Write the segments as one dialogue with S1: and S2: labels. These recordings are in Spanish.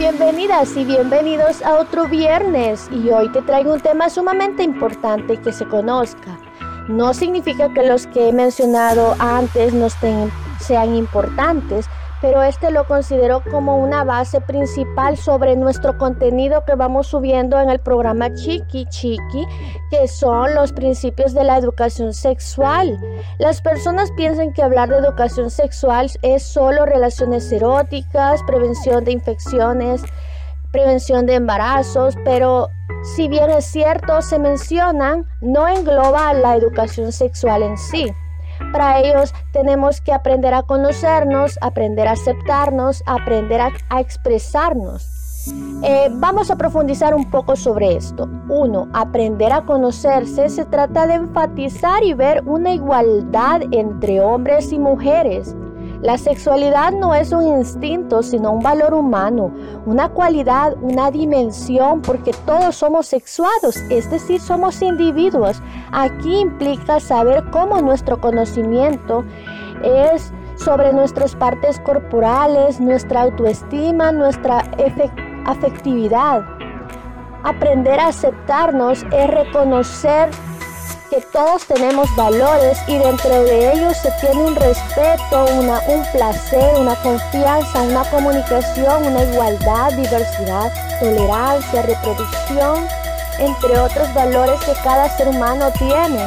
S1: Bienvenidas y bienvenidos a otro viernes y hoy te traigo un tema sumamente importante que se conozca. No significa que los que he mencionado antes no sean importantes, pero este lo considero como una base principal sobre nuestro contenido que vamos subiendo en el programa Chiqui Chiqui, que son los principios de la educación sexual. Las personas piensan que hablar de educación sexual es solo relaciones eróticas, prevención de infecciones, prevención de embarazos, pero si bien es cierto, se mencionan, no engloba la educación sexual en sí. Para ellos tenemos que aprender a conocernos, aprender a aceptarnos, aprender a, expresarnos. Eh, vamos a profundizar un poco sobre esto. Uno, aprender a conocerse se trata de enfatizar y ver una igualdad entre hombres y mujeres. La sexualidad no es un instinto, sino un valor humano, una cualidad, una dimensión, porque todos somos sexuados, es decir, somos individuos. Aquí implica saber cómo nuestro conocimiento es sobre nuestras partes corporales, nuestra autoestima, nuestra afectividad. Aprender a aceptarnos es reconocer que todos tenemos valores y dentro de ellos se tiene un respeto, una, un placer, una confianza, una comunicación, una igualdad, diversidad, tolerancia, reproducción, entre otros valores que cada ser humano tiene.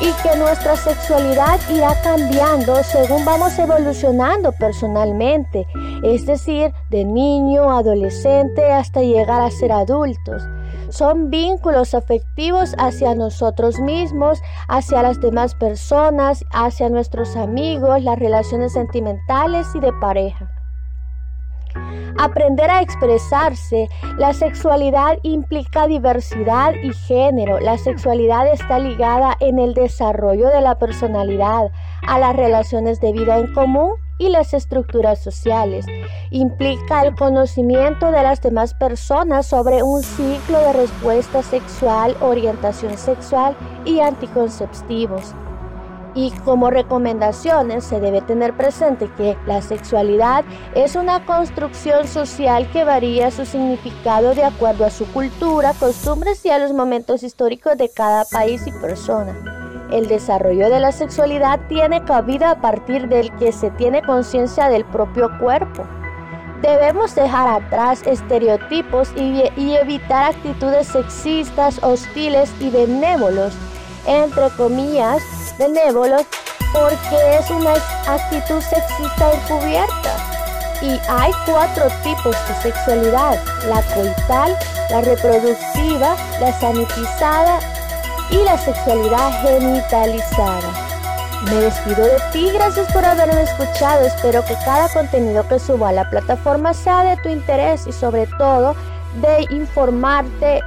S1: Y que nuestra sexualidad irá cambiando según vamos evolucionando personalmente, es decir, de niño, adolescente hasta llegar a ser adultos son vínculos afectivos hacia nosotros mismos, hacia las demás personas, hacia nuestros amigos, las relaciones sentimentales y de pareja. Aprender a expresarse. La sexualidad implica diversidad y género. La sexualidad está ligada en el desarrollo de la personalidad, a las relaciones de vida en común y las estructuras sociales. Implica el conocimiento de las demás personas sobre un ciclo de respuesta sexual, orientación sexual y anticonceptivos. Y como recomendaciones se debe tener presente que la sexualidad es una construcción social que varía su significado de acuerdo a su cultura, costumbres y a los momentos históricos de cada país y persona. El desarrollo de la sexualidad tiene cabida a partir del que se tiene conciencia del propio cuerpo. Debemos dejar atrás estereotipos y, evitar actitudes sexistas, hostiles y benévolos, entre comillas, benévolos, porque es una actitud sexista encubierta. Y hay cuatro tipos de sexualidad, la coital, la reproductiva, la sanitizada y la sexualidad genitalizada. Me despido de ti, gracias por haberme escuchado. Espero que cada contenido que suba a la plataforma sea de tu interés y sobre todo de informarte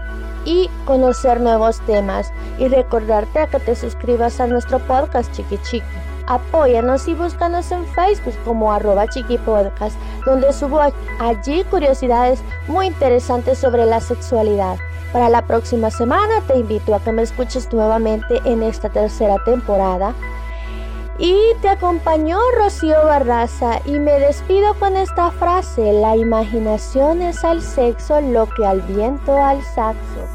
S1: y conocer nuevos temas. Y recordarte a que te suscribas a nuestro podcast Chiqui Chiqui. Apóyanos y búscanos en Facebook como arroba chiqui podcast, donde subo allí curiosidades muy interesantes sobre la sexualidad. Para la próxima semana te invito a que me escuches nuevamente en esta tercera temporada. Y te acompañó Rocío Barraza y me despido con esta frase, la imaginación es al sexo lo que al viento al saxo.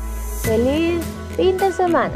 S1: Feliz fin de semana.